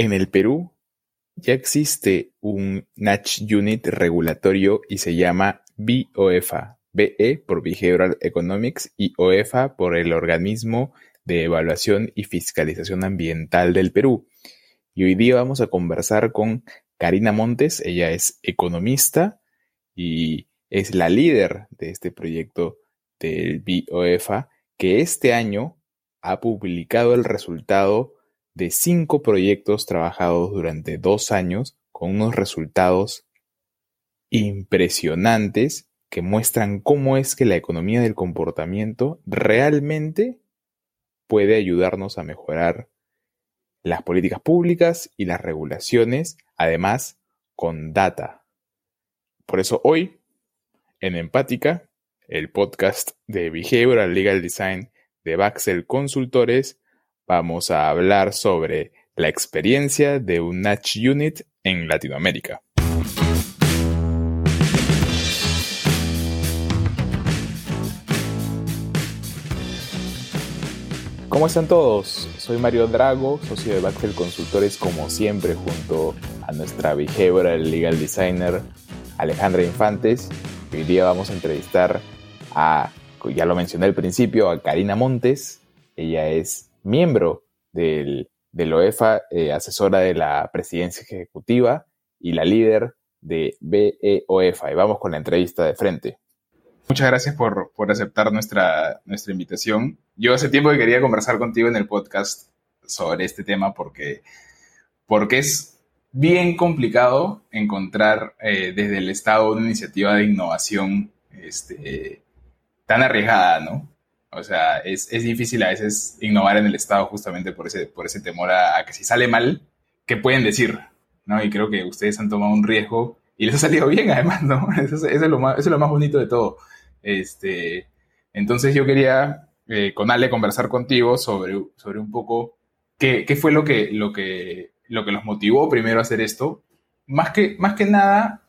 En el Perú ya existe un Natch Unit regulatorio y se llama BOEFA, BE por Behavioral Economics y OEFA por el Organismo de Evaluación y Fiscalización Ambiental del Perú. Y hoy día vamos a conversar con Karina Montes, ella es economista y es la líder de este proyecto del BOEFA, que este año ha publicado el resultado de cinco proyectos trabajados durante dos años con unos resultados impresionantes que muestran cómo es que la economía del comportamiento realmente puede ayudarnos a mejorar las políticas públicas y las regulaciones, además con data. Por eso hoy, en Empática, el podcast de Behavioral Legal Design de Baxel Consultores, vamos a hablar sobre la experiencia de un Natch Unit en Latinoamérica. ¿Cómo están todos? Soy Mario Drago, socio de Baxel Consultores, como siempre, junto a nuestra behavioral legal designer Alejandra Infantes. Hoy día vamos a entrevistar a, ya lo mencioné al principio, a Karina Montes. Ella es miembro del, del OEFA, eh, asesora de la presidencia ejecutiva y la líder de BEOEFA. Y vamos con la entrevista de frente. Muchas gracias por, por, aceptar nuestra, nuestra invitación. Yo hace tiempo que quería conversar contigo en el podcast sobre este tema porque, porque es bien complicado encontrar eh, desde el Estado una iniciativa de innovación este, tan arriesgada, ¿no? O sea, es, difícil a veces innovar en el Estado justamente por ese, por ese temor a, que si sale mal, ¿qué pueden decir? ¿no? Y creo que ustedes han tomado un riesgo y les ha salido bien además, ¿no? Eso, es, lo más, lo más bonito de todo. Este, entonces yo quería eh, con Ale conversar contigo sobre, sobre un poco qué, qué, fue lo que, lo, que, lo que los motivó primero a hacer esto. Más que, más que nada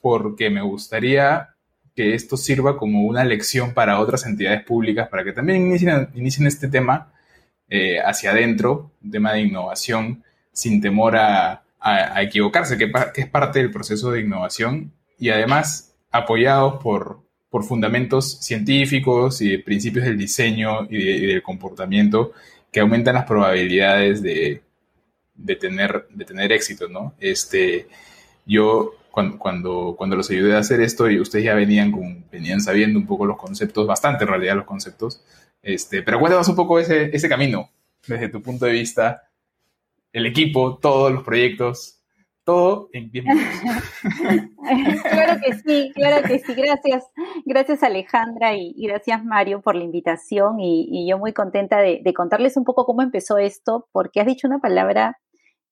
porque me gustaría que esto sirva como una lección para otras entidades públicas, para que también inicien, este tema eh, hacia adentro, un tema de innovación, sin temor a, equivocarse, que, es parte del proceso de innovación, y además apoyados por, por fundamentos científicos y principios del diseño y, del comportamiento que aumentan las probabilidades de, de, tener, de tener éxito, ¿no? Este, yo cuando, cuando, los ayudé a hacer esto y ustedes ya venían, con, venían sabiendo un poco los conceptos, bastante en realidad los conceptos, este, pero cuéntanos un poco ese, ese camino desde tu punto de vista, el equipo, todos los proyectos, todo en 10 claro que sí, claro que sí. Gracias, gracias Alejandra y, gracias Mario por la invitación y, yo muy contenta de, de, contarles un poco cómo empezó esto, porque has dicho una palabra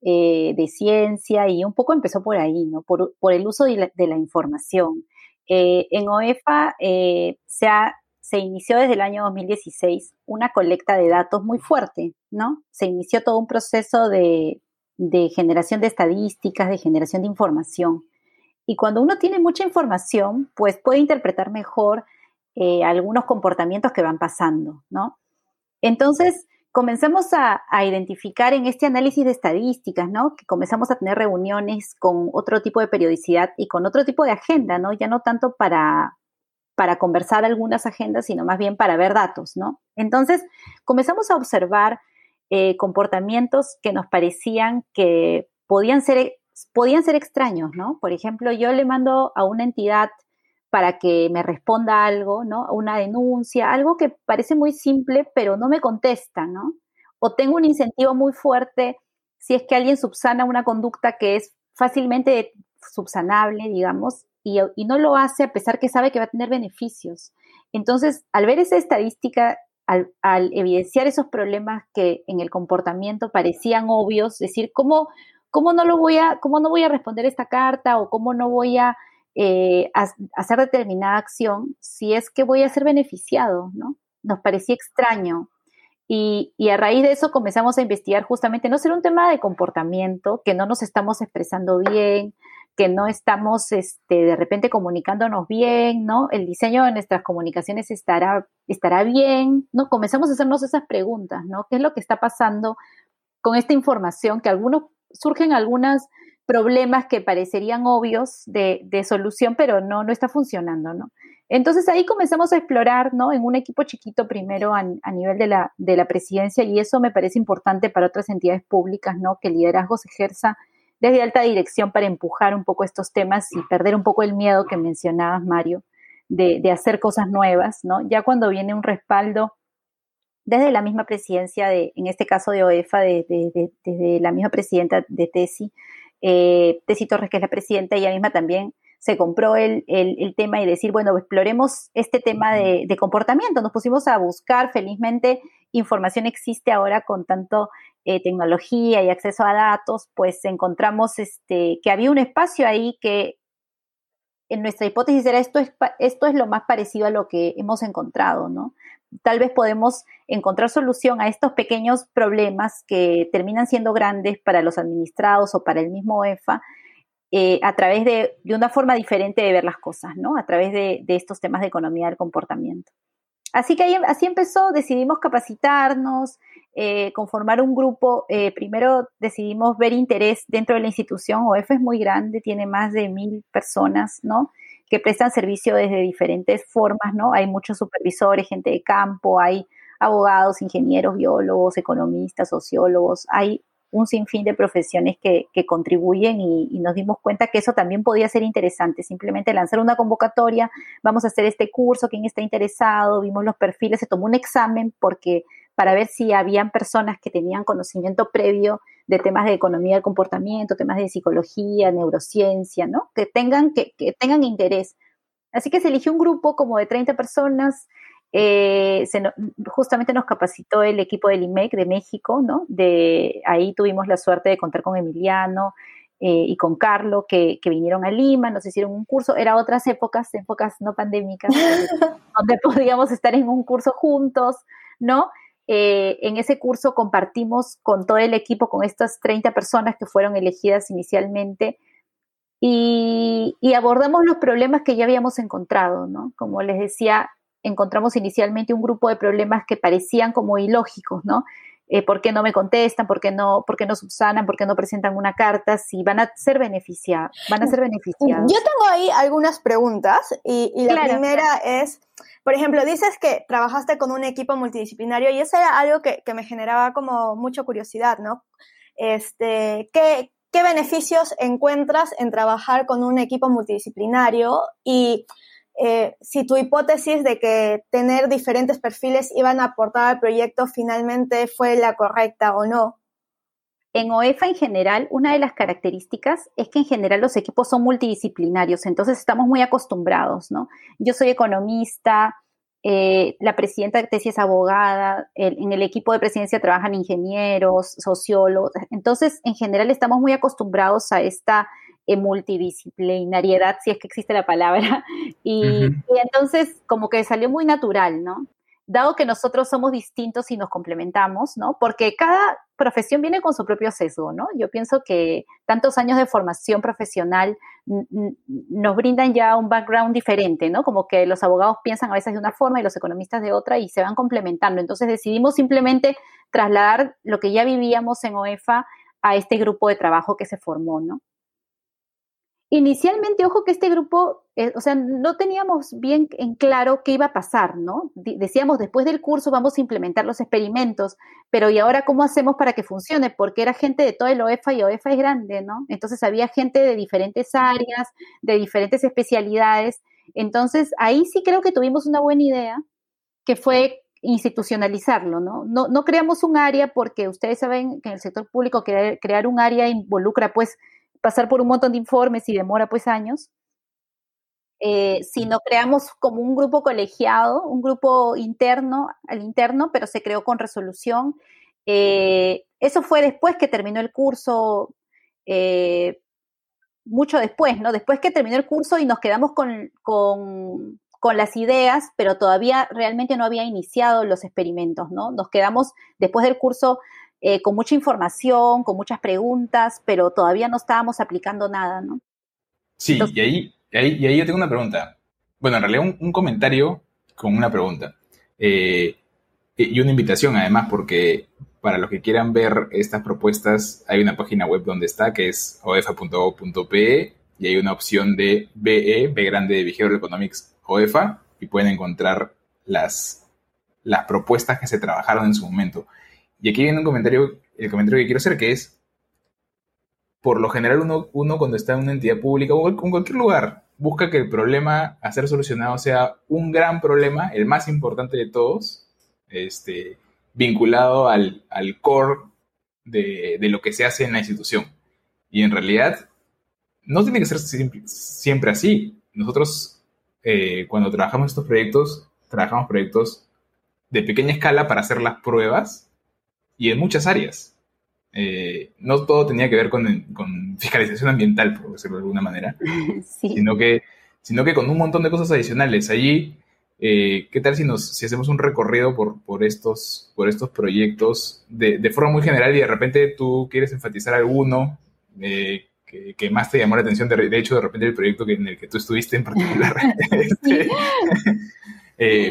eh, de ciencia y un poco empezó por ahí, ¿no? Por, el uso de la, información. Eh, en OEFA eh, se, se inició desde el año 2016 una colecta de datos muy fuerte, ¿no? Se inició todo un proceso de, de generación de estadísticas, de generación de información. Y cuando uno tiene mucha información, pues puede interpretar mejor algunos comportamientos que van pasando, ¿no? Entonces, comenzamos a, identificar en este análisis de estadísticas, ¿no? Que comenzamos a tener reuniones con otro tipo de periodicidad y con otro tipo de agenda, ¿no? Ya no tanto para, para conversar algunas agendas, sino más bien para ver datos, ¿no? Entonces, comenzamos a observar eh, comportamientos que nos parecían que podían ser, podían ser extraños, ¿no? Por ejemplo, yo le mando a una entidad para que me responda algo, ¿no? Una denuncia, algo que parece muy simple, pero no me contesta, ¿no? O tengo un incentivo muy fuerte si es que alguien subsana una conducta que es fácilmente subsanable, digamos, y, no lo hace a pesar que sabe que va a tener beneficios. Entonces, al ver esa estadística, al, evidenciar esos problemas que en el comportamiento parecían obvios, decir, ¿cómo, cómo, no, lo voy a, cómo no voy a responder esta carta o cómo no voy a eh, hacer determinada acción si es que voy a ser beneficiado, ¿no? Nos parecía extraño. Y, a raíz de eso comenzamos a investigar justamente, no ser un tema de comportamiento, que no nos estamos expresando bien, que no estamos este, de repente comunicándonos bien, ¿no? El diseño de nuestras comunicaciones estará, estará bien, ¿no? Comenzamos a hacernos esas preguntas, ¿no? ¿Qué es lo que está pasando con esta información que algunos surgen algunos problemas que parecerían obvios de, solución, pero no, no está funcionando, ¿no? Entonces ahí comenzamos a explorar, ¿no? En un equipo chiquito primero a, nivel de la, de la presidencia y eso me parece importante para otras entidades públicas, ¿no? Que el liderazgo se ejerza desde alta dirección para empujar un poco estos temas y perder un poco el miedo que mencionabas, Mario, de, hacer cosas nuevas, ¿no? Ya cuando viene un respaldo desde la misma presidencia, de, en este caso de OEFA, desde de, la misma presidenta de TESI, eh, Tesi Torres, que es la presidenta, ella misma también se compró el, tema y decir, bueno, exploremos este tema de, comportamiento. Nos pusimos a buscar, felizmente información existe ahora con tanto eh, tecnología y acceso a datos, pues encontramos este, que había un espacio ahí que en nuestra hipótesis era esto es, esto es lo más parecido a lo que hemos encontrado, ¿no? Tal vez podemos encontrar solución a estos pequeños problemas que terminan siendo grandes para los administrados o para el mismo EFA eh, a través de, una forma diferente de ver las cosas, ¿no? A través de, estos temas de economía del comportamiento. Así que así empezó, decidimos capacitarnos, eh, conformar un grupo. Eh, primero decidimos ver interés dentro de la institución. OEF es muy grande, tiene más de mil personas, ¿no? Que prestan servicio desde diferentes formas, ¿no? Hay muchos supervisores, gente de campo, hay abogados, ingenieros, biólogos, economistas, sociólogos, hay un sinfín de profesiones que, contribuyen y, nos dimos cuenta que eso también podía ser interesante, simplemente lanzar una convocatoria, vamos a hacer este curso, quién está interesado, vimos los perfiles, se tomó un examen porque para ver si habían personas que tenían conocimiento previo de temas de economía del comportamiento, temas de psicología, neurociencia, ¿no? Que tengan, que, que tengan interés. Así que se eligió un grupo como de 30 personas, eh, justamente nos capacitó el equipo del IMEC de México, ¿no? De, ahí tuvimos la suerte de contar con Emiliano eh, y con Carlo, que, vinieron a Lima, nos hicieron un curso, era otras épocas, épocas no pandémicas, donde podíamos estar en un curso juntos, ¿no? Eh, en ese curso compartimos con todo el equipo, con estas 30 personas que fueron elegidas inicialmente, y, y, abordamos los problemas que ya habíamos encontrado, ¿no? Como les decía, encontramos inicialmente un grupo de problemas que parecían como ilógicos, ¿no? Eh, ¿Por qué no me contestan? ¿Por qué no, por qué no subsanan? ¿Por qué no presentan una carta? Si van a ser beneficiados. Van a ser beneficiados. Yo tengo ahí algunas preguntas y, la primera es, por ejemplo, dices que trabajaste con un equipo multidisciplinario y eso era algo que, me generaba como mucha curiosidad, ¿no? Este, ¿qué, ¿Qué beneficios encuentras en trabajar con un equipo multidisciplinario? Y eh, si tu hipótesis de que tener diferentes perfiles iban a aportar al proyecto finalmente fue la correcta o no. En OEFA en general, una de las características es que en general los equipos son multidisciplinarios, entonces estamos muy acostumbrados, ¿no? Yo soy economista, eh, la presidenta de tesis es abogada, en el equipo de presidencia trabajan ingenieros, sociólogos, entonces en general estamos muy acostumbrados a esta multidisciplinariedad, si es que existe la palabra, y, entonces como que salió muy natural, ¿no? Dado que nosotros somos distintos y nos complementamos, ¿no? Porque cada profesión viene con su propio sesgo, ¿no? Yo pienso que tantos años de formación profesional nos brindan ya un background diferente, ¿no? Como que los abogados piensan a veces de una forma y los economistas de otra y se van complementando. Entonces decidimos simplemente trasladar lo que ya vivíamos en OEFA a este grupo de trabajo que se formó, ¿no? Inicialmente, ojo que este grupo, eh, o sea, no teníamos bien en claro qué iba a pasar, ¿no? decíamos, después del curso vamos a implementar los experimentos, pero ¿y ahora cómo hacemos para que funcione? Porque era gente de todo el OEFA y OEFA es grande, ¿no? Entonces había gente de diferentes áreas, de diferentes especialidades. Entonces ahí sí creo que tuvimos una buena idea, que fue institucionalizarlo, ¿no? No, no creamos un área porque ustedes saben que en el sector público crear un área involucra pues pasar por un montón de informes y demora pues años, eh, sino creamos como un grupo colegiado, un grupo interno, al interno, pero se creó con resolución. Eh, eso fue después que terminó el curso, eh, mucho después, ¿no? Después que terminó el curso y nos quedamos con, con, con, las ideas, pero todavía realmente no había iniciado los experimentos, ¿no? Nos quedamos después del curso eh, con mucha información, con muchas preguntas, pero todavía no estábamos aplicando nada, ¿no? Sí, y, ahí, y, ahí, yo tengo una pregunta. Bueno, en realidad un, comentario con una pregunta. Eh, y una invitación además, porque para los que quieran ver estas propuestas, hay una página web donde está, que es oefa.gov.pe, y hay una opción de BE, B grande de Behavioral Economics OEFA, y pueden encontrar las, las propuestas que se trabajaron en su momento. Y aquí viene un comentario, el comentario que quiero hacer, que es, por lo general uno, uno cuando está en una entidad pública o en cualquier lugar, busca que el problema a ser solucionado sea un gran problema, el más importante de todos, este, vinculado al, core de, lo que se hace en la institución. Y en realidad no tiene que ser siempre, así. Nosotros, eh, cuando trabajamos estos proyectos, trabajamos proyectos de pequeña escala para hacer las pruebas y en muchas áreas. Eh, no todo tenía que ver con, fiscalización ambiental, por decirlo de alguna manera, sino, que, sino que con un montón de cosas adicionales. Allí, eh, ¿qué tal si, nos, si hacemos un recorrido por, por, estos, por estos proyectos de, de, forma muy general y de repente tú quieres enfatizar alguno eh, que, más te llamó la atención, de, hecho, de repente el proyecto que, en el que tú estuviste en particular? Este,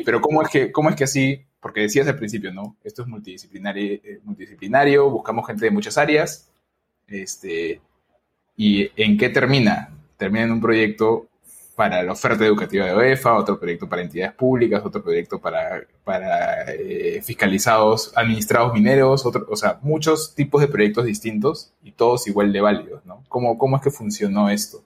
pero ¿cómo es, que, ¿cómo es que así porque decías al principio, ¿no? Esto es multidisciplinario, eh, multidisciplinario buscamos gente de muchas áreas. Este, ¿Y en qué termina? Termina en un proyecto para la oferta educativa de OEFA, otro proyecto para entidades públicas, otro proyecto para, para eh, fiscalizados, administrados mineros, otro, o sea, muchos tipos de proyectos distintos y todos igual de válidos, ¿no? ¿Cómo, cómo es que funcionó esto?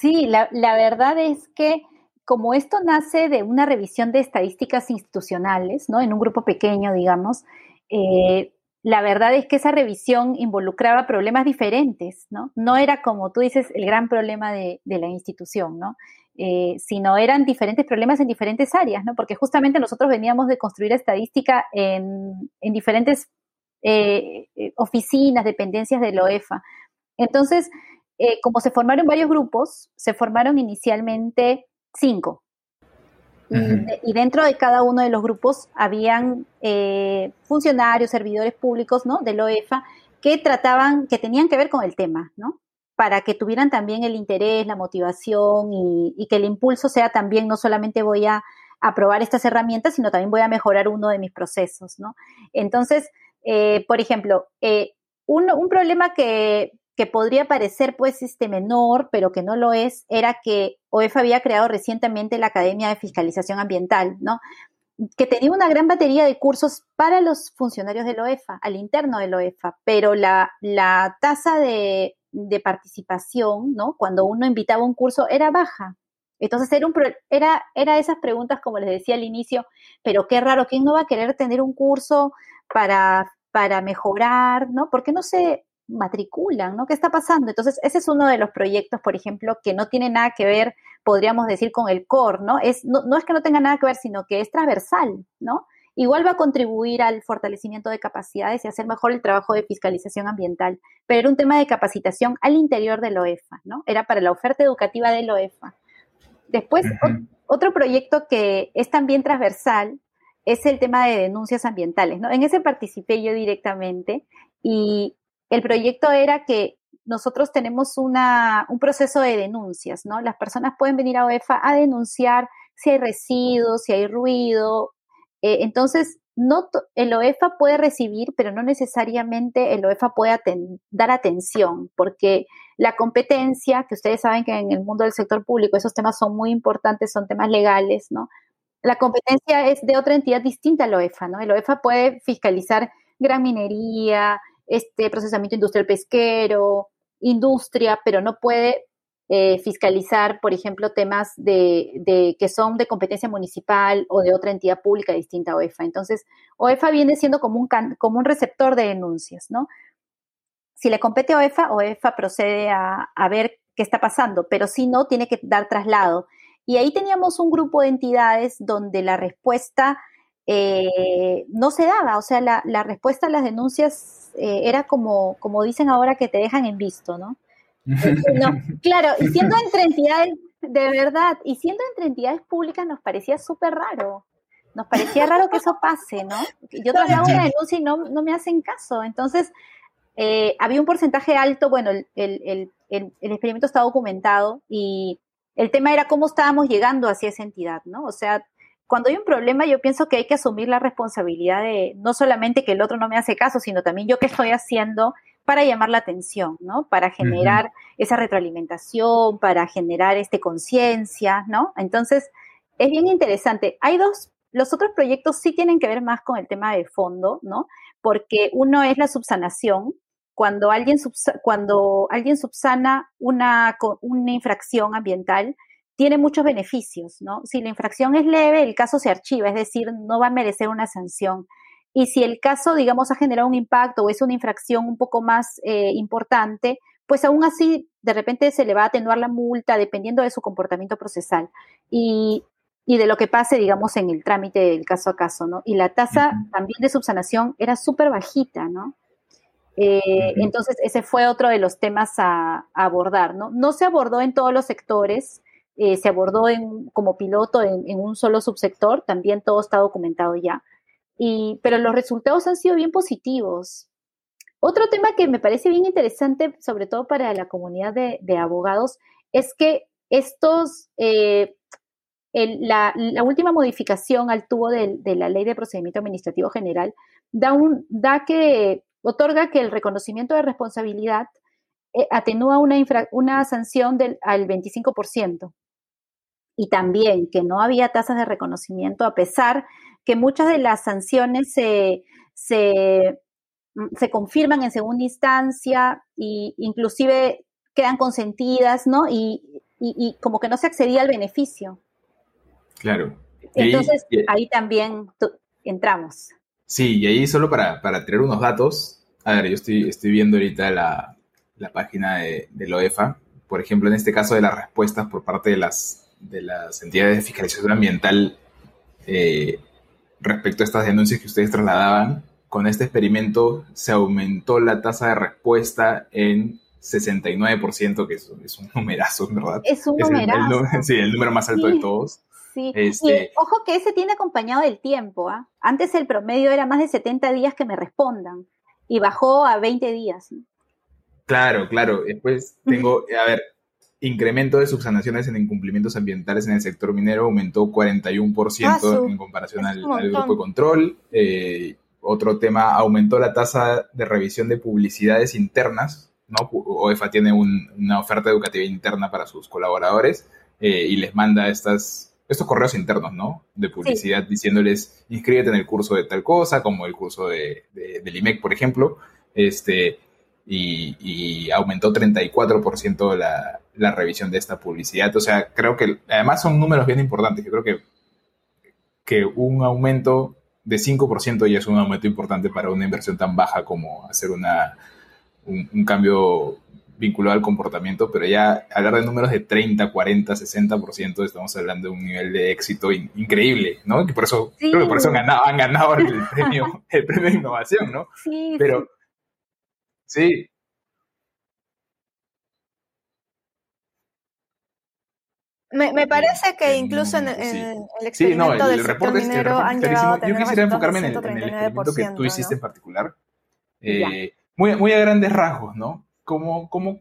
Sí, la, la verdad es que como esto nace de una revisión de estadísticas institucionales, ¿no? En un grupo pequeño, digamos, eh, la verdad es que esa revisión involucraba problemas diferentes, ¿no? No era como tú dices el gran problema de, la institución, ¿no? Eh, sino eran diferentes problemas en diferentes áreas, ¿no? Porque justamente nosotros veníamos de construir estadística en, diferentes eh, oficinas, dependencias de la OEFA. Entonces, como se formaron varios grupos, se formaron inicialmente cinco. y, dentro de cada uno de los grupos habían eh, funcionarios, servidores públicos, ¿no? De la OEFA que trataban, que tenían que ver con el tema, ¿no? Para que tuvieran también el interés, la motivación y, que el impulso sea también, no solamente voy a aprobar estas herramentas, sino también voy a mejorar uno de mis procesos, ¿no? Entonces, eh, por ejemplo, eh, un, un, problema que que podría parecer pues este menor, pero que no lo es, era que OEFA había creado recientemente la Academia de Fiscalización Ambiental, ¿no? que tenía una gran batería de cursos para los funcionarios de la OEFA, al interno de la OEFA, pero la, la tasa de, de, participación, ¿no? Cuando uno invitaba un curso era baja. Entonces era, un, era, era esas preguntas, como les decía al inicio, pero qué raro, ¿quién no va a querer tener un curso para, para mejorar, ¿no? Porque no se, matriculan, ¿no? ¿Qué está pasando? Entonces, ese es uno de los proyectos, por ejemplo, que no tiene nada que ver, podríamos decir, con el core, ¿no? Es, no, no es que no tenga nada que ver, sino que es transversal, ¿no? Igual va a contribuir al fortalecimiento de capacidades y hacer mejor el trabajo de fiscalización ambiental, pero era un tema de capacitación al interior de la OEFA, ¿no? Era para la oferta educativa de la OEFA. Después, otro proyecto que es también transversal es el tema de denuncias ambientales, ¿no? En ese participé yo directamente y el proyecto era que nosotros tenemos una, un proceso de denuncias, ¿no? Las personas pueden venir a OEFA a denunciar si hay residuos, si hay ruido. Eh, entonces, no el OEFA puede recibir, pero no necesariamente el OEFA puede dar atención, porque la competencia, que ustedes saben que en el mundo del sector público esos temas son muy importantes, son temas legales, ¿no? La competencia es de otra entidad distinta al OEFA, ¿no? El OEFA puede fiscalizar gran minería, este procesamiento industrial pesquero, industria, pero no puede eh, fiscalizar, por ejemplo, temas de, que son de competencia municipal o de otra entidad pública distinta a OEFA. Entonces, OEFA viene siendo como un, como un receptor de denuncias, ¿no? Si le compete a OEFA, OEFA procede a, a ver qué está pasando, pero si no, tiene que dar traslado. Y ahí teníamos un grupo de entidades donde la respuesta eh, no se daba, o sea, la, la, respuesta a las denuncias eh, era como, como dicen ahora que te dejan en visto, ¿no? no claro, y siendo entre entidades, de verdad, y siendo entre entidades públicas nos parecía súper raro, nos parecía raro que eso pase, ¿no? Yo traslado una denuncia y no, no me hacen caso, entonces eh, había un porcentaje alto, bueno, el, el, el, el experimento está documentado y el tema era cómo estábamos llegando hacia esa entidad, ¿no? O sea, cuando hay un problema yo pienso que hay que asumir la responsabilidad de no solamente que el otro no me hace caso, sino también yo qué estoy haciendo para llamar la atención, ¿no? Para generar esa retroalimentación, para generar este conciencia, ¿no? Entonces, es bien interesante. Hay dos, los otros proyectos sí tienen que ver más con el tema de fondo, ¿no? Porque uno es la subsanación, cuando alguien, cuando alguien subsana una, una infracción ambiental, tiene muchos beneficios, ¿no? Si la infracción es leve, el caso se archiva, es decir, no va a merecer una sanción. Y si el caso, digamos, ha generado un impacto o es una infracción un poco más eh, importante, pues aún así de repente se le va a atenuar la multa dependiendo de su comportamiento procesal y, y de lo que pase, digamos, en el trámite del caso a caso, ¿no? Y la tasa también de subsanación era súper bajita, ¿no? Eh, entonces, ese fue otro de los temas a, abordar, ¿no? No se abordó en todos los sectores, eh, se abordó en, como piloto en, un solo subsector, también todo está documentado ya, y, pero los resultados han sido bien positivos. Otro tema que me parece bien interesante, sobre todo para la comunidad de, abogados, es que estos, eh, la, última modificación al tubo de, la Ley de Procedimiento Administrativo General da, un, da que, otorga que el reconocimiento de responsabilidad eh, atenúa una, una sanción del, al 25%. Y también que no había tasas de reconocimiento a pesar que muchas de las sanciones se, se, mm, se confirman en segunda instancia e inclusive quedan consentidas, ¿no? Y, y, como que no se accedía al beneficio. Claro. Entonces, ahí, también entramos. Sí, y ahí solo para, para tener unos datos, a ver, yo estoy, estoy viendo ahorita la, la página de, de la OEFA, por ejemplo, en este caso de las respuestas por parte de las, de las entidades de fiscalización ambiental eh, respecto a estas denuncias que ustedes trasladaban, con este experimento se aumentó la tasa de respuesta en 69%, que es, es un numerazo, ¿verdad? Es un numerazo. sí, el número más alto de todos. Sí, este... ojo que ese tiene acompañado del tiempo. ¿ah? Antes el promedio era más de 70 días que me respondan y bajó a 20 días. Claro, claro. Después tengo, a ver, incremento de subsanaciones en incumplimientos ambientales en el sector minero aumentó 41% ah, en comparación al, grupo de control. Eh, otro tema, aumentó la tasa de revisión de publicidades internas. ¿no? OEFA tiene una oferta educativa interna para sus colaboradores eh, y les manda estas, estos correos internos ¿no? de publicidad diciéndoles inscríbete en el curso de tal cosa, como el curso de, del IMEC, por ejemplo. Este, y, y aumentó 34% la, la revisión de esta publicidad. O sea, creo que además son números bien importantes. Yo creo que, que un aumento de 5% ya es un aumento importante para una inversión tan baja como hacer una, un, cambio vinculado al comportamiento, pero ya hablar de números de 30, 40, 60%, estamos hablando de un nivel de éxito increíble, ¿no? Que por eso, creo que por eso han ganado, han ganado el, premio, el premio de innovación, ¿no? Sí, pero, sí, Me, parece que incluso en, el experimento del sector minero han llegado a tener Yo quisiera enfocarme en el, experimento que tú hiciste en particular. Eh, muy, muy a grandes rasgos, ¿no? ¿Cómo, cómo,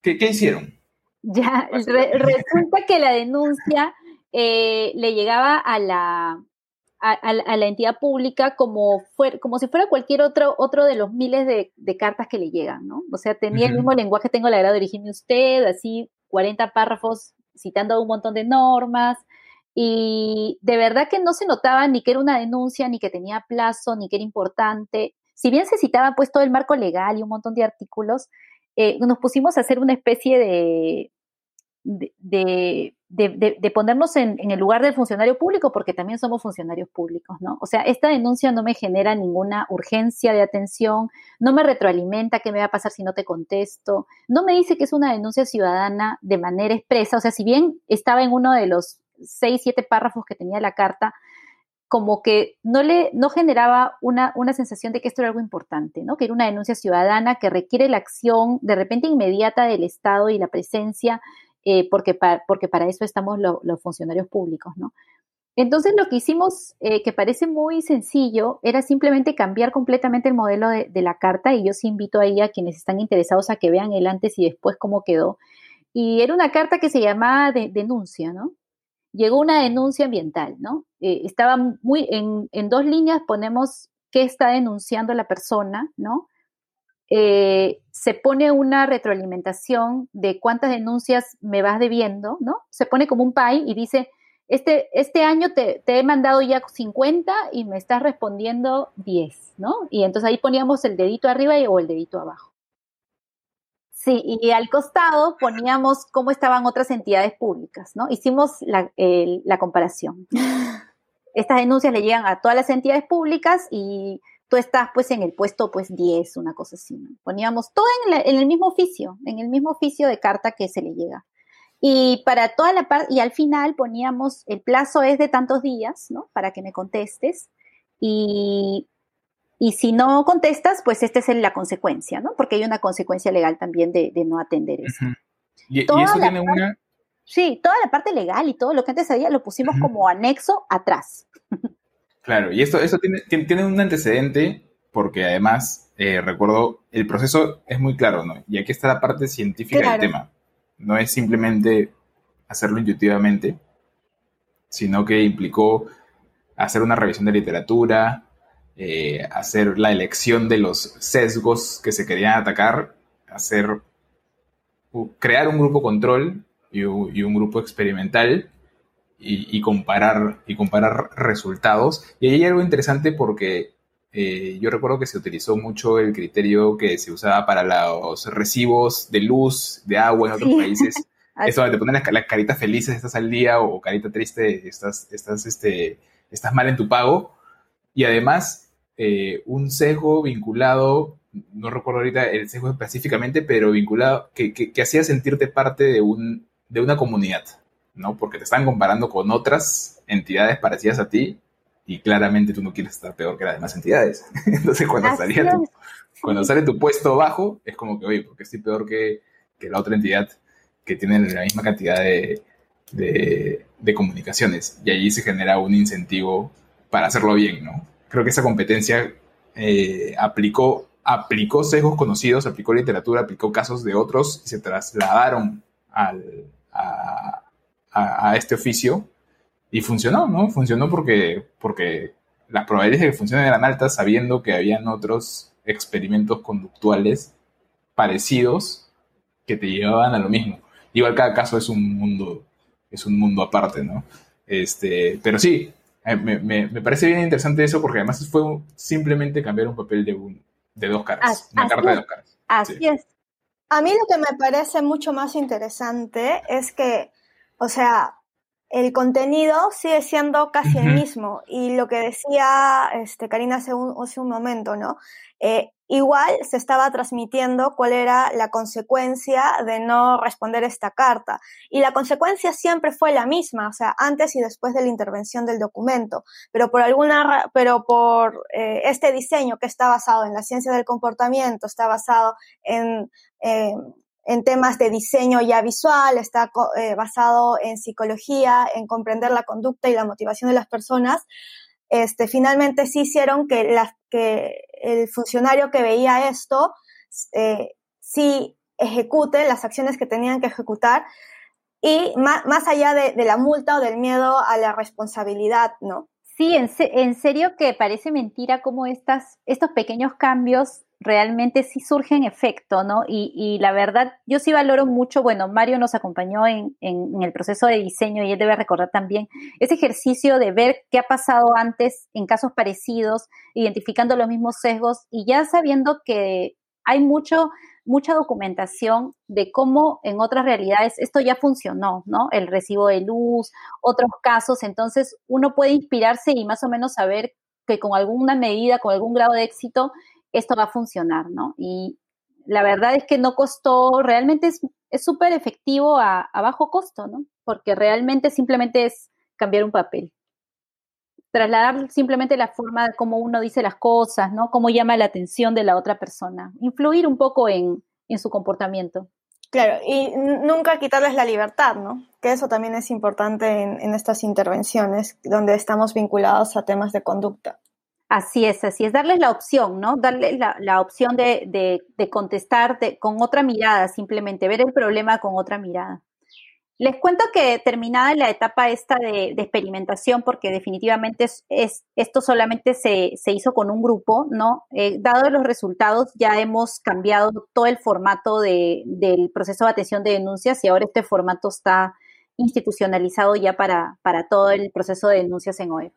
qué, qué hicieron? Ya, resulta que la denuncia eh, le llegaba a la, a, la entidad pública como, como si fuera cualquier otro, otro de los miles de, cartas que le llegan, ¿no? O sea, tenía el mismo lenguaje, tengo la agrado de dirigirme usted, así 40 párrafos citando un montón de normas y de verdad que no se notaba ni que era una denuncia, ni que tenía plazo, ni que era importante. Si bien se citaba pues todo el marco legal y un montón de artículos, eh, nos pusimos a hacer una especie de, de, ponernos en, el lugar del funcionario público, porque también somos funcionarios públicos, ¿no? O sea, esta denuncia no me genera ninguna urgencia de atención, no me retroalimenta qué me va a pasar si no te contesto, no me dice que es una denuncia ciudadana de manera expresa, o sea, si bien estaba en uno de los seis, siete párrafos que tenía la carta, como que no le no generaba una, una sensación de que esto era algo importante, ¿no? Que era una denuncia ciudadana que requiere la acción de repente inmediata del Estado y la presencia eh, porque, porque para eso estamos los funcionarios públicos, ¿no? Entonces lo que hicimos, eh, que parece muy sencillo, era simplemente cambiar completamente el modelo de, la carta y yo sí invito ahí a quienes están interesados a que vean el antes y después cómo quedó. Y era una carta que se llamaba de, denuncia, ¿no? llegó una denuncia ambiental, ¿no? Eh, estaba muy, en, en, dos líneas ponemos qué está denunciando la persona, ¿no? Eh, se pone una retroalimentación de cuántas denuncias me vas debiendo, ¿no? Se pone como un pay y dice, este, este año te, te, he mandado ya 50 y me estás respondiendo 10, ¿no? Y entonces ahí poníamos el dedito arriba o el dedito abajo. Sí, y al costado poníamos cómo estaban otras entidades públicas, ¿no? Hicimos la, la comparación. Estas denuncias le llegan a todas las entidades públicas y tú estás pues en el puesto pues 10, una cosa así. ¿no? Poníamos todo en, en, el mismo oficio, en el mismo oficio de carta que se le llega. Y para toda la parte, y al final poníamos, el plazo es de tantos días, ¿no? Para que me contestes. Y y si no contestas, pues esta es la consecuencia, ¿no? Porque hay una consecuencia legal también de, no atender eso. ¿Y, eso tiene una...? Sí, toda la parte legal y todo lo que antes había lo pusimos como anexo atrás. Claro, y esto, eso tiene, tiene un antecedente porque además, eh, recuerdo, el proceso es muy claro, ¿no? Y aquí está la parte científica del tema. No es simplemente hacerlo intuitivamente, sino que implicó hacer una revisión de literatura, eh, hacer la elección de los sesgos que se querían atacar, hacer, crear un grupo control y, un grupo experimental y, comparar, y comparar resultados. Y ahí hay algo interesante porque eh, yo recuerdo que se utilizó mucho el criterio que se usaba para los recibos de luz, de agua en otros países. Eso te ponen las, caritas felices, estás al día, o carita triste, estás, estás, este, estás mal en tu pago. Y además, eh, un sesgo vinculado, no recuerdo ahorita el sesgo específicamente, pero vinculado, que, que, hacía sentirte parte de, un, de una comunidad, ¿no? Porque te están comparando con otras entidades parecidas a ti y claramente tú no quieres estar peor que las demás entidades. Entonces, cuando, salía cuando sale tu puesto bajo, es como que, oye, porque estoy peor que, que la otra entidad que tiene la misma cantidad de, de, de, comunicaciones. Y allí se genera un incentivo para hacerlo bien, ¿no? creo que esa competencia eh, aplicó, aplicó sesgos conocidos, aplicó literatura, aplicó casos de otros y se trasladaron al, a, este oficio y funcionó, ¿no? Funcionó porque, porque las probabilidades de que funcione eran altas sabiendo que habían otros experimentos conductuales parecidos que te llevaban a lo mismo. Igual cada caso es un mundo, es un mundo aparte, ¿no? Este, pero sí, eh, me, parece bien interesante eso porque además fue simplemente cambiar un papel de, un, de dos caras, una carta de dos caras. Así es. A mí lo que me parece mucho más interesante es que, o sea, el contenido sigue siendo casi el mismo. Y lo que decía este, Karina hace un, hace un momento, ¿no? Eh, igual se estaba transmitiendo cuál era la consecuencia de no responder esta carta. Y la consecuencia siempre fue la misma, o sea, antes y después de la intervención del documento. Pero por alguna, pero por eh, este diseño que está basado en la ciencia del comportamiento, está basado en, en temas de diseño ya visual, está eh, basado en psicología, en comprender la conducta y la motivación de las personas, este, finalmente sí hicieron que, el funcionario que veía esto eh, sí ejecute las acciones que tenían que ejecutar y más, más allá de, de, la multa o del miedo a la responsabilidad, ¿no? Sí, en, en serio que parece mentira cómo estas, estos pequeños cambios realmente sí surgen efecto, ¿no? Y, y, la verdad, yo sí valoro mucho, bueno, Mario nos acompañó en, en, el proceso de diseño y él debe recordar también ese ejercicio de ver qué ha pasado antes en casos parecidos, identificando los mismos sesgos y ya sabiendo que hay mucho, mucha documentación de cómo en otras realidades esto ya funcionó, ¿no? El recibo de luz, otros casos, entonces uno puede inspirarse y más o menos saber que con alguna medida, con algún grado de éxito, esto va a funcionar, ¿no? Y la verdad es que no costó, realmente es súper efectivo a, bajo costo, ¿no? Porque realmente simplemente es cambiar un papel. Trasladar simplemente la forma de cómo uno dice las cosas, ¿no? Cómo llama la atención de la otra persona. Influir un poco en, su comportamiento. Claro, y nunca quitarles la libertad, ¿no? Que eso también es importante en, en estas intervenciones, donde estamos vinculados a temas de conducta. Así es, así es, darles la opción, ¿no? Darle la, opción de, contestar con otra mirada, simplemente ver el problema con otra mirada. Les cuento que terminada la etapa esta de, experimentación, porque definitivamente es, esto solamente se, hizo con un grupo, ¿no? Eh, dado los resultados, ya hemos cambiado todo el formato del proceso de atención de denuncias y ahora este formato está institucionalizado ya para, para todo el proceso de denuncias en OEF.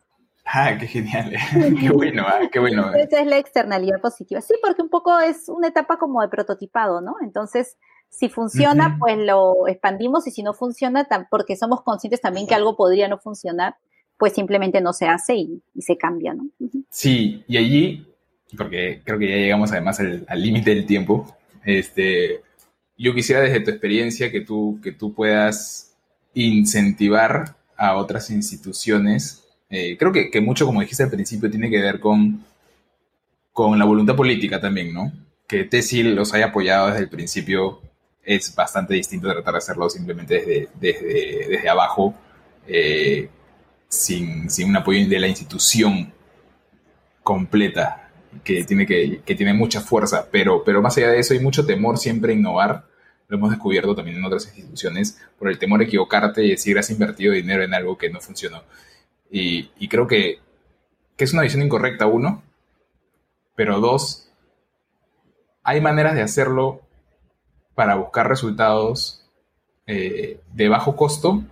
Ah, qué genial. qué bueno, ah, qué bueno. Esa es la externalidad positiva. Sí, porque un poco es una etapa como de prototipado, ¿no? Entonces, si funciona, pues lo expandimos y si no funciona, porque somos conscientes también que algo podría no funcionar, pues simplemente no se hace y, se cambia, ¿no? Sí, y allí, porque creo que ya llegamos además al límite del tiempo, este, yo quisiera desde tu experiencia que tú, que tú puedas incentivar a otras instituciones. Eh, creo que, que, mucho, como dijiste al principio, tiene que ver con, con la voluntad política también, ¿no? Que TESIL los haya apoyado desde el principio es bastante distinto tratar de hacerlo simplemente desde, desde, desde abajo, eh, sin, sin, un apoyo de la institución completa, que tiene, que, que, tiene mucha fuerza, pero, pero más allá de eso hay mucho temor siempre a innovar, lo hemos descubierto también en otras instituciones, por el temor a equivocarte y decir has invertido dinero en algo que no funcionó. Y, creo que, que es una visión incorrecta, uno, pero dos, hay maneras de hacerlo para buscar resultados eh, de bajo costo,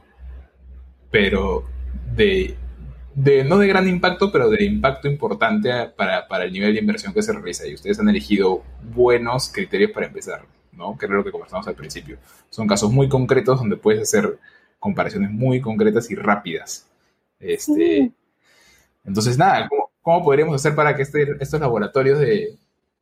pero de, no de gran impacto, pero de impacto importante para, el nivel de inversión que se realiza. Y ustedes han elegido buenos criterios para empezar, ¿no? Que es lo que conversamos al principio. Son casos muy concretos donde puedes hacer comparaciones muy concretas y rápidas. Este, Entonces, nada, ¿cómo, ¿cómo, podríamos hacer para que este, estos laboratorios de,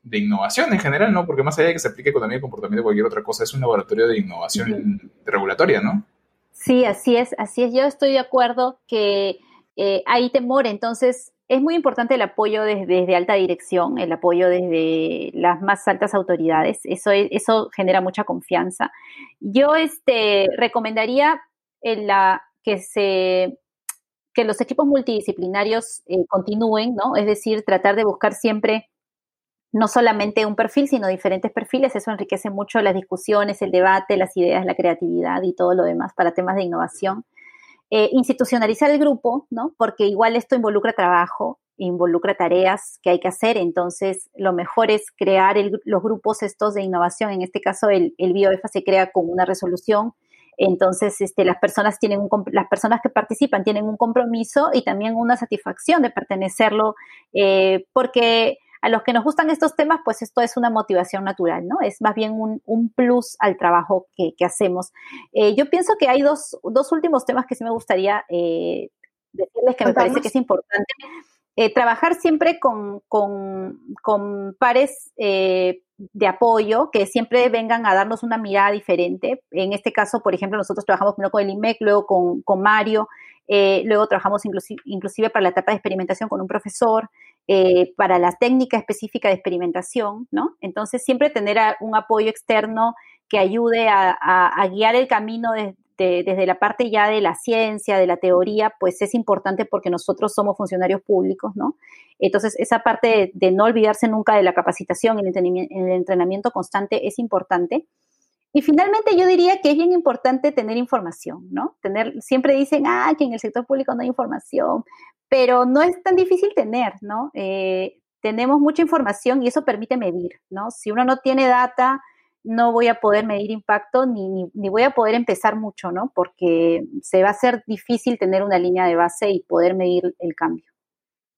de innovación en general, ¿no? Porque más allá de que se aplique economía y comportamiento o cualquier otra cosa, es un laboratorio de innovación regulatoria, ¿no? Sí, así es, así es. Yo estoy de acuerdo que eh, hay temor, entonces es muy importante el apoyo desde, alta dirección, el apoyo desde las más altas autoridades. Eso, eso genera mucha confianza. Yo este, recomendaría en la, que se que los equipos multidisciplinarios eh, continúen, ¿no? Es decir, tratar de buscar siempre no solamente un perfil, sino diferentes perfiles. Eso enriquece mucho las discusiones, el debate, las ideas, la creatividad y todo lo demás para temas de innovación. Eh, institucionalizar el grupo, ¿no? Porque igual esto involucra trabajo, involucra tareas que hay que hacer, entonces lo mejor es crear los grupos estos de innovación, en este caso el, el BioEFA se crea con una resolución, entonces este, las, personas tienen un, las personas que participan tienen un compromiso y también una satisfacción de pertenecerlo, eh, porque a los que nos gustan estos temas, pues esto es una motivación natural, ¿no? Es más bien un, plus al trabajo que, hacemos. Eh, yo pienso que hay dos, últimos temas que sí me gustaría eh, decirles que me parece que es importante. Eh, trabajar siempre con, pares de apoyo que siempre vengan a darnos una mirada diferente. En este caso, por ejemplo, nosotros trabajamos primero con el IMEC, luego con, Mario, luego trabajamos inclusive, para la etapa de experimentación con un profesor. Eh, para la técnica específica de experimentación, ¿no? Entonces, siempre tener un apoyo externo que ayude a, guiar el camino desde la parte ya de la ciencia, de la teoría, pues es importante porque nosotros somos funcionarios públicos, ¿no? Entonces, esa parte de, no olvidarse nunca de la capacitación, el el entrenamiento constante es importante. Y finalmente yo diría que es bien importante tener información, ¿no? Tener, siempre dicen, ah, que en el sector público no hay información, pero no es tan difícil tener, ¿no? Eh, tenemos mucha información y eso permite medir, ¿no? Si uno no tiene data, no voy a poder medir impacto ni, ni, voy a poder empezar mucho, ¿no? Porque se va a hacer difícil tener una línea de base y poder medir el cambio.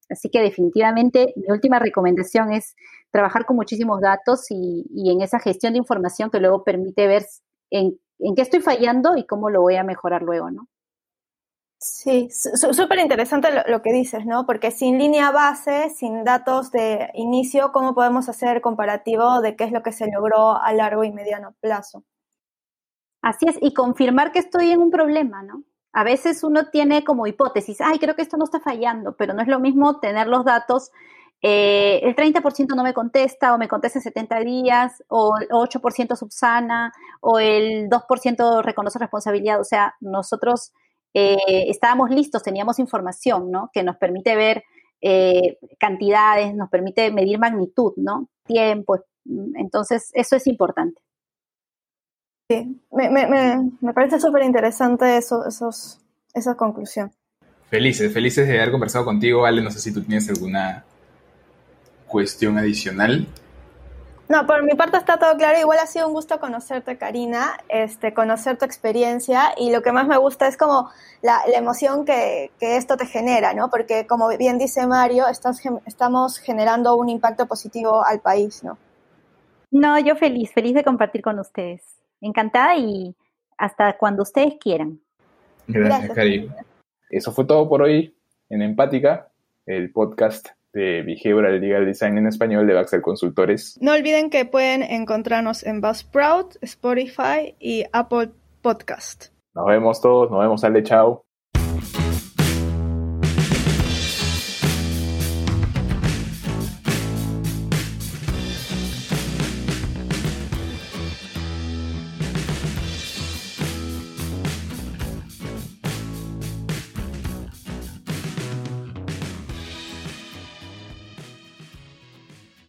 Así que definitivamente mi última recomendación es trabajar con muchísimos datos y, en esa gestión de información que luego permite ver en, qué estoy fallando y cómo lo voy a mejorar luego, ¿no? Sí, súper interesante lo, que dices, ¿no? Porque sin línea base, sin datos de inicio, ¿cómo podemos hacer comparativo de qué es lo que se logró a largo y mediano plazo? Así es, y confirmar que estoy en un problema, ¿no? A veces uno tiene como hipótesis, ay, creo que esto no está fallando, pero no es lo mismo tener los datos, eh, el 30% no me contesta o me contesta en 70 días, o el 8% subsana, o el 2% reconoce responsabilidad. O sea, nosotros eh, estábamos listos, teníamos información, ¿no? Que nos permite ver eh, cantidades, nos permite medir magnitud, ¿no? Tiempo. Entonces, eso es importante. Sí, me, me, me parece súper interesante eso, esos, esa conclusión. Felices, felices de haber conversado contigo, Ale. No sé si tú tienes alguna cuestión adicional. No, por mi parte está todo claro. Igual ha sido un gusto conocerte, Karina, este, conocer tu experiencia y lo que más me gusta es como la, emoción que, esto te genera, ¿no? Porque como bien dice Mario, estás, estamos generando un impacto positivo al país, ¿no? No, yo feliz, feliz de compartir con ustedes. Encantada y hasta cuando ustedes quieran. Gracias, Karina. Eso fue todo por hoy en Empática, el podcast de Behavioral Legal Design en español de Baxter Consultores. No olviden que pueden encontrarnos en Buzzsprout, Spotify y Apple Podcast. Nos vemos todos, nos vemos Ale, chao.